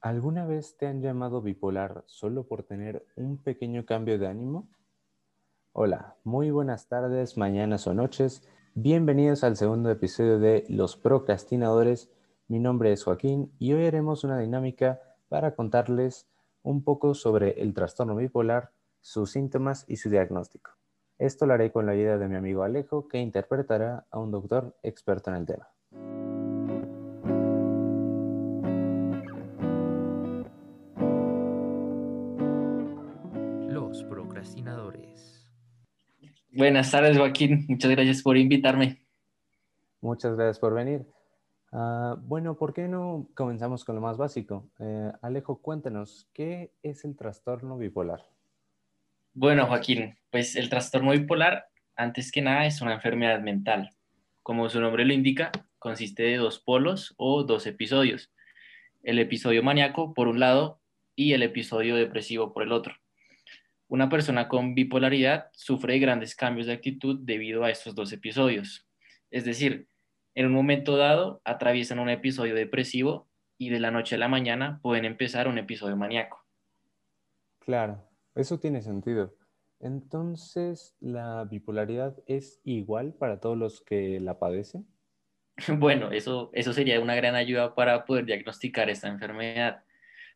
¿Alguna vez te han llamado bipolar solo por tener un pequeño cambio de ánimo? Hola, muy buenas tardes, mañanas o noches. Bienvenidos al segundo episodio de Los Procrastinadores. Mi nombre es Joaquín y hoy haremos una dinámica para contarles un poco sobre el trastorno bipolar, sus síntomas y su diagnóstico. Esto lo haré con la ayuda de mi amigo Alejo, que interpretará a un doctor experto en el tema. Buenas tardes, Joaquín. Muchas gracias por invitarme. Muchas gracias por venir. Ah, bueno, ¿por qué no comenzamos con lo más básico? Eh, Alejo, cuéntanos, ¿qué es el trastorno bipolar? Bueno, Joaquín, pues el trastorno bipolar, antes que nada, es una enfermedad mental. Como su nombre lo indica, consiste de dos polos o dos episodios. El episodio maníaco por un lado y el episodio depresivo por el otro. Una persona con bipolaridad sufre grandes cambios de actitud debido a estos dos episodios. Es decir, en un momento dado atraviesan un episodio depresivo y de la noche a la mañana pueden empezar un episodio maníaco. Claro, eso tiene sentido. Entonces, ¿la bipolaridad es igual para todos los que la padecen? Bueno, eso, eso sería una gran ayuda para poder diagnosticar esta enfermedad,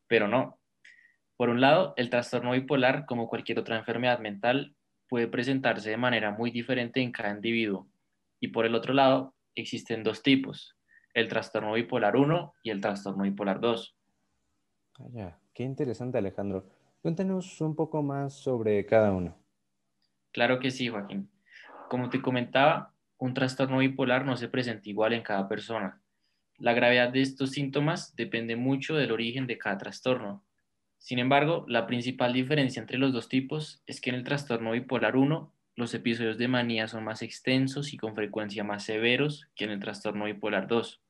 pero no, por un lado, el trastorno bipolar, como cualquier otra enfermedad mental, puede presentarse de manera muy diferente en cada individuo. Y por el otro lado, existen dos tipos, el trastorno bipolar 1 y el trastorno bipolar 2. Ah, qué interesante Alejandro. Cuéntanos un poco más sobre cada uno. Claro que sí, Joaquín. Como te comentaba, un trastorno bipolar no se presenta igual en cada persona. La gravedad de estos síntomas depende mucho del origen de cada trastorno. Sin embargo, la principal diferencia entre los dos tipos es que en el trastorno bipolar 1, los episodios de manía son más extensos y con frecuencia más severos que en el trastorno bipolar 2.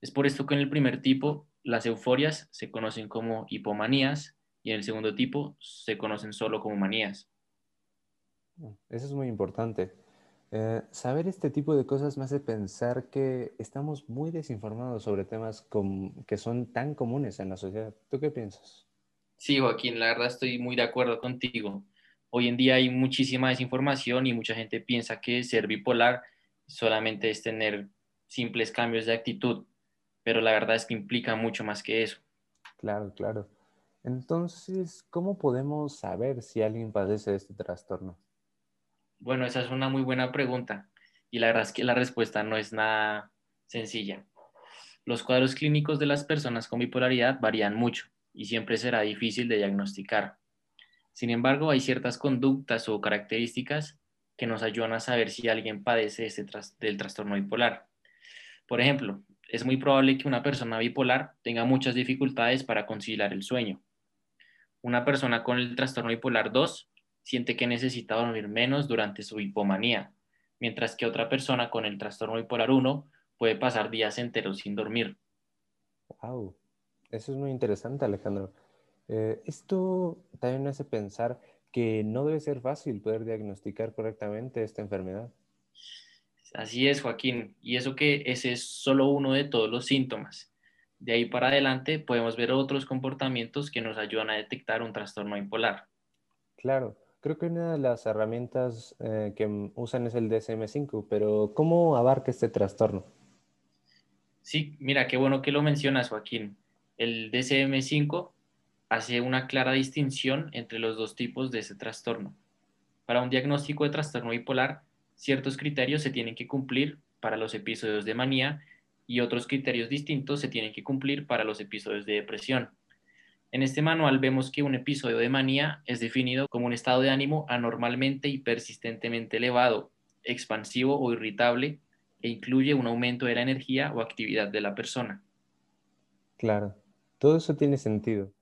Es por esto que en el primer tipo, las euforias se conocen como hipomanías y en el segundo tipo se conocen solo como manías. Eso es muy importante. Eh, saber este tipo de cosas me hace pensar que estamos muy desinformados sobre temas que son tan comunes en la sociedad. ¿Tú qué piensas? Sí, Joaquín, la verdad estoy muy de acuerdo contigo. Hoy en día hay muchísima desinformación y mucha gente piensa que ser bipolar solamente es tener simples cambios de actitud, pero la verdad es que implica mucho más que eso. Claro, claro. Entonces, ¿cómo podemos saber si alguien padece de este trastorno? Bueno, esa es una muy buena pregunta y la verdad es que la respuesta no es nada sencilla. Los cuadros clínicos de las personas con bipolaridad varían mucho y siempre será difícil de diagnosticar. Sin embargo, hay ciertas conductas o características que nos ayudan a saber si alguien padece este del trastorno bipolar. Por ejemplo, es muy probable que una persona bipolar tenga muchas dificultades para conciliar el sueño. Una persona con el trastorno bipolar 2 siente que necesita dormir menos durante su hipomanía, mientras que otra persona con el trastorno bipolar 1 puede pasar días enteros sin dormir. Wow. Eso es muy interesante, Alejandro. Eh, esto también me hace pensar que no debe ser fácil poder diagnosticar correctamente esta enfermedad. Así es, Joaquín. Y eso que ese es solo uno de todos los síntomas. De ahí para adelante podemos ver otros comportamientos que nos ayudan a detectar un trastorno bipolar. Claro, creo que una de las herramientas eh, que usan es el DSM5, pero ¿cómo abarca este trastorno? Sí, mira, qué bueno que lo mencionas, Joaquín el DCM5 hace una clara distinción entre los dos tipos de ese trastorno. Para un diagnóstico de trastorno bipolar, ciertos criterios se tienen que cumplir para los episodios de manía y otros criterios distintos se tienen que cumplir para los episodios de depresión. En este manual vemos que un episodio de manía es definido como un estado de ánimo anormalmente y persistentemente elevado, expansivo o irritable e incluye un aumento de la energía o actividad de la persona. Claro. Todo eso tiene sentido.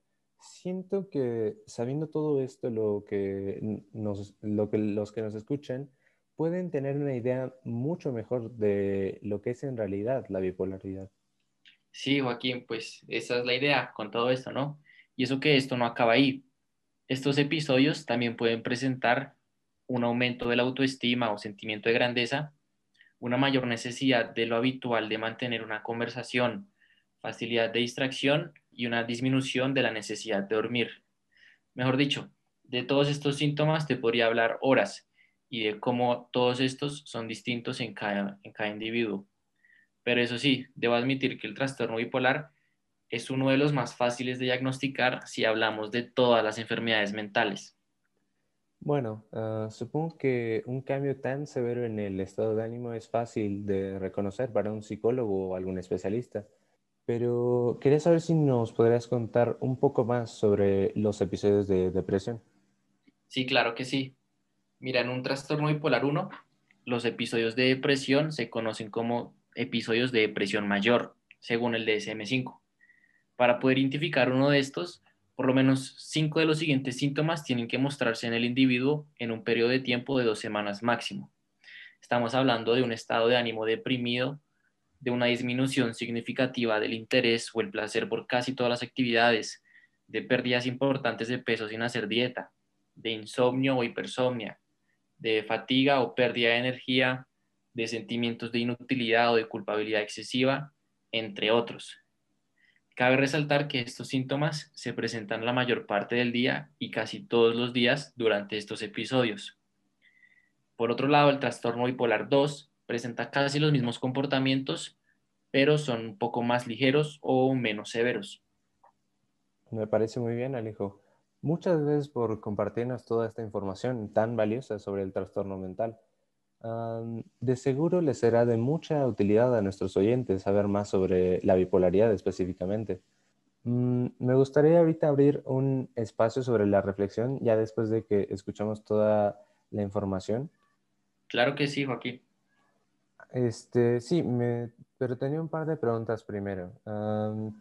Siento que sabiendo todo esto, lo que, lo que los que nos escuchan pueden tener una idea mucho mejor de lo que es en realidad la bipolaridad. Sí, Joaquín, pues esa es la idea con todo esto, ¿no? Y eso que esto no acaba ahí. Estos episodios también pueden presentar un aumento de la autoestima o sentimiento de grandeza, una mayor necesidad de lo habitual de mantener una conversación, facilidad de distracción y una disminución de la necesidad de dormir. Mejor dicho, de todos estos síntomas te podría hablar horas y de cómo todos estos son distintos en cada, en cada individuo. Pero eso sí, debo admitir que el trastorno bipolar es uno de los más fáciles de diagnosticar si hablamos de todas las enfermedades mentales. Bueno, ah, supongo que un cambio tan severo en el estado de ánimo es fácil de reconocer para un psicólogo o algún especialista, pero quería saber si nos podrías contar un poco más sobre los episodios de depresión. Sí, claro que sí. Mira, en un trastorno bipolar 1, los episodios de depresión se conocen como episodios de depresión mayor, según el DSM-5. Para poder identificar uno de estos, por lo menos cinco de los siguientes síntomas tienen que mostrarse en el individuo en un periodo de tiempo de dos semanas máximo. Estamos hablando de un estado de ánimo deprimido, de una disminución significativa del interés o el placer por casi todas las actividades, de pérdidas importantes de peso sin hacer dieta, de insomnio o hipersomnia, de fatiga o pérdida de energía, de sentimientos de inutilidad o de culpabilidad excesiva, entre otros. Cabe resaltar que estos síntomas se presentan la mayor parte del día y casi todos los días durante estos episodios. Por otro lado, el trastorno bipolar 2 presenta casi los mismos comportamientos, pero son un poco más ligeros o menos severos. Me parece muy bien, Alejo. Muchas gracias por compartirnos toda esta información tan valiosa sobre el trastorno mental. de seguro les será de mucha utilidad a nuestros oyentes saber más sobre la bipolaridad específicamente. Mm, me gustaría ahorita abrir un espacio sobre la reflexión ya después de que escuchamos toda la información. Claro que sí, Joaquín. Este, sí, pero tenía un par de preguntas primero.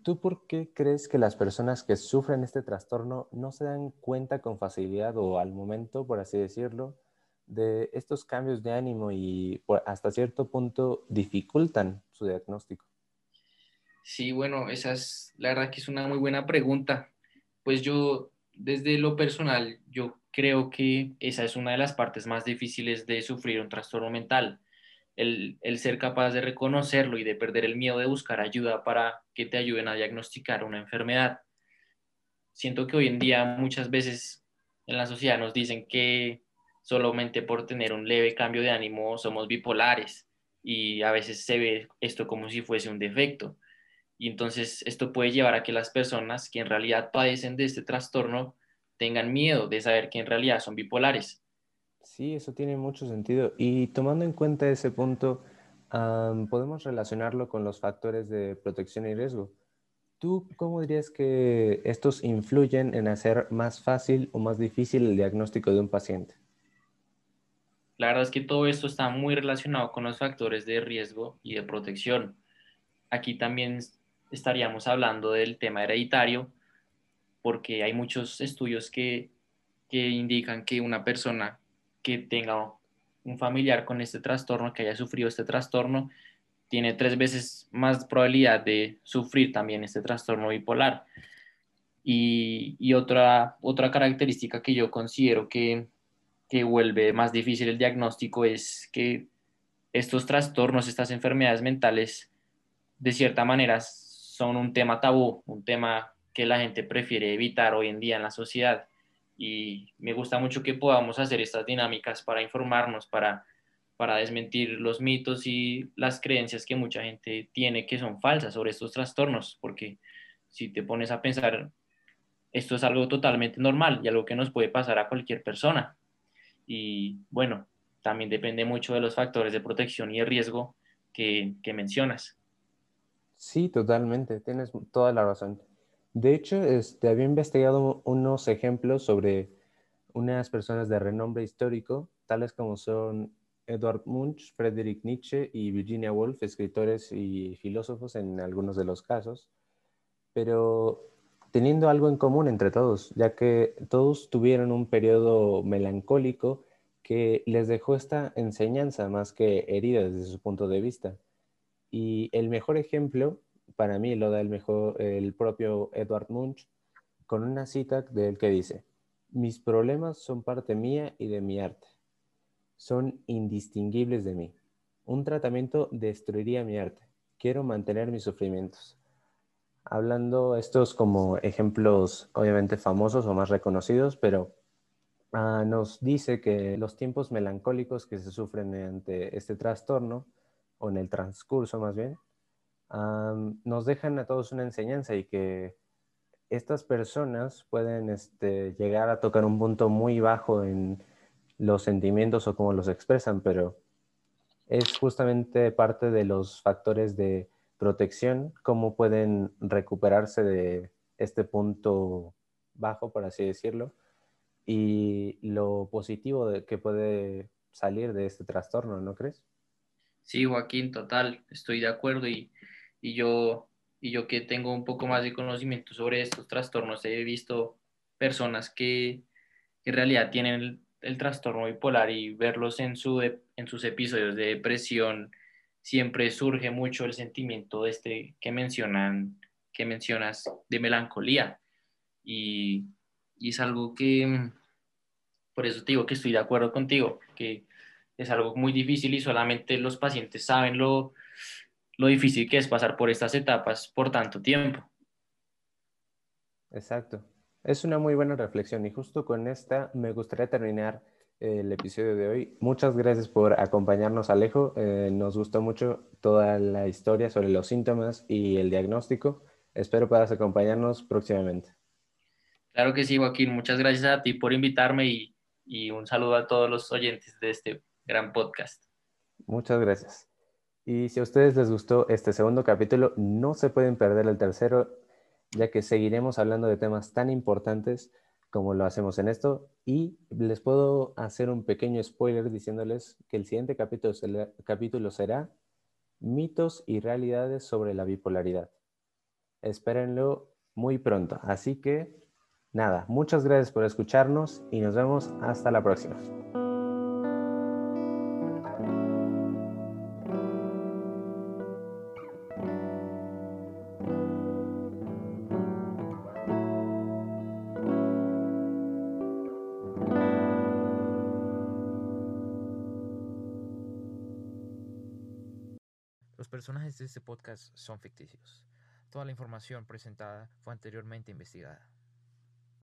¿Tú por qué crees que las personas que sufren este trastorno no se dan cuenta con facilidad o al momento, por así decirlo, de estos cambios de ánimo y hasta cierto punto dificultan su diagnóstico? Sí, bueno, esa es la verdad que es una muy buena pregunta. Pues yo, desde lo personal, yo creo que esa es una de las partes más difíciles de sufrir un trastorno mental el, ser capaz de reconocerlo y de perder el miedo de buscar ayuda para que te ayuden a diagnosticar una enfermedad. Siento que hoy en día muchas veces en la sociedad nos dicen que solamente por tener un leve cambio de ánimo somos bipolares y a veces se ve esto como si fuese un defecto. Y entonces esto puede llevar a que las personas que en realidad padecen de este trastorno tengan miedo de saber que en realidad son bipolares Sí, eso tiene mucho sentido. Y tomando en cuenta ese punto, podemos relacionarlo con los factores de protección y riesgo. ¿Tú cómo dirías que estos influyen en hacer más fácil o más difícil el diagnóstico de un paciente? La verdad es que todo esto está muy relacionado con los factores de riesgo y de protección. Aquí también estaríamos hablando del tema hereditario, porque hay muchos estudios que, que indican que una persona que tenga un familiar con este trastorno, que haya sufrido este trastorno, tiene tres veces más probabilidad de sufrir también este trastorno bipolar. Y, otra, otra característica que yo considero que, que vuelve más difícil el diagnóstico es que estos trastornos, estas enfermedades mentales, de cierta manera son un tema tabú, un tema que la gente prefiere evitar hoy en día en la sociedad y me gusta mucho que podamos hacer estas dinámicas para informarnos, para, para desmentir los mitos y las creencias que mucha gente tiene que son falsas sobre estos trastornos, porque si te pones a pensar, esto es algo totalmente normal y algo que nos puede pasar a cualquier persona. Y bueno, también depende mucho de los factores de protección y de riesgo que, que mencionas. Sí, totalmente, tienes toda la razón. De hecho, este, había investigado unos ejemplos sobre unas personas de renombre histórico, tales como son Edward Munch, Friedrich Nietzsche y Virginia Woolf, escritores y filósofos en algunos de los casos, pero teniendo algo en común entre todos, ya que todos tuvieron un periodo melancólico que les dejó esta enseñanza más que herida desde su punto de vista. Y el mejor ejemplo para mí lo da el mejor el propio Edward Munch con una cita de él que dice, mis problemas son parte mía y de mi arte. Son indistinguibles de mí. Un tratamiento destruiría mi arte. Quiero mantener mis sufrimientos. hablando estos como ejemplos obviamente famosos o más reconocidos, pero ah, nos dice que los tiempos melancólicos que se sufren ante este trastorno, o en el transcurso más bien, nos dejan a todos una enseñanza y que estas personas pueden este, llegar a tocar un punto muy bajo en los sentimientos o cómo los expresan, pero es justamente parte de los factores de protección, cómo pueden recuperarse de este punto bajo, por así decirlo, y lo positivo de que puede salir de este trastorno, ¿no crees? Sí, Joaquín, total, estoy de acuerdo y, y yo y yo que tengo un poco más de conocimiento sobre estos trastornos, he visto personas que, en realidad tienen el, trastorno bipolar y verlos en, su, en sus episodios de depresión, siempre surge mucho el sentimiento de este que mencionan, que mencionas de melancolía. Y, y es algo que, por eso te digo que estoy de acuerdo contigo, que es algo muy difícil y solamente los pacientes saben lo, lo difícil que es pasar por estas etapas por tanto tiempo. Exacto. Es una muy buena reflexión y justo con esta me gustaría terminar el episodio de hoy. Muchas gracias por acompañarnos, Alejo. Eh, nos gustó mucho toda la historia sobre los síntomas y el diagnóstico. Espero puedas acompañarnos próximamente. Claro que sí, Joaquín. Muchas gracias a ti por invitarme y, y un saludo a todos los oyentes de este gran podcast. Muchas gracias. Y si a ustedes les gustó este segundo capítulo, no se pueden perder el tercero, ya que seguiremos hablando de temas tan importantes como lo hacemos en esto. Y les puedo hacer un pequeño spoiler diciéndoles que el siguiente capítulo, capítulo será mitos y realidades sobre la bipolaridad. Espérenlo muy pronto. Así que, nada, muchas gracias por escucharnos y nos vemos hasta la próxima. Personajes de este podcast son ficticios. Toda la información presentada fue anteriormente investigada.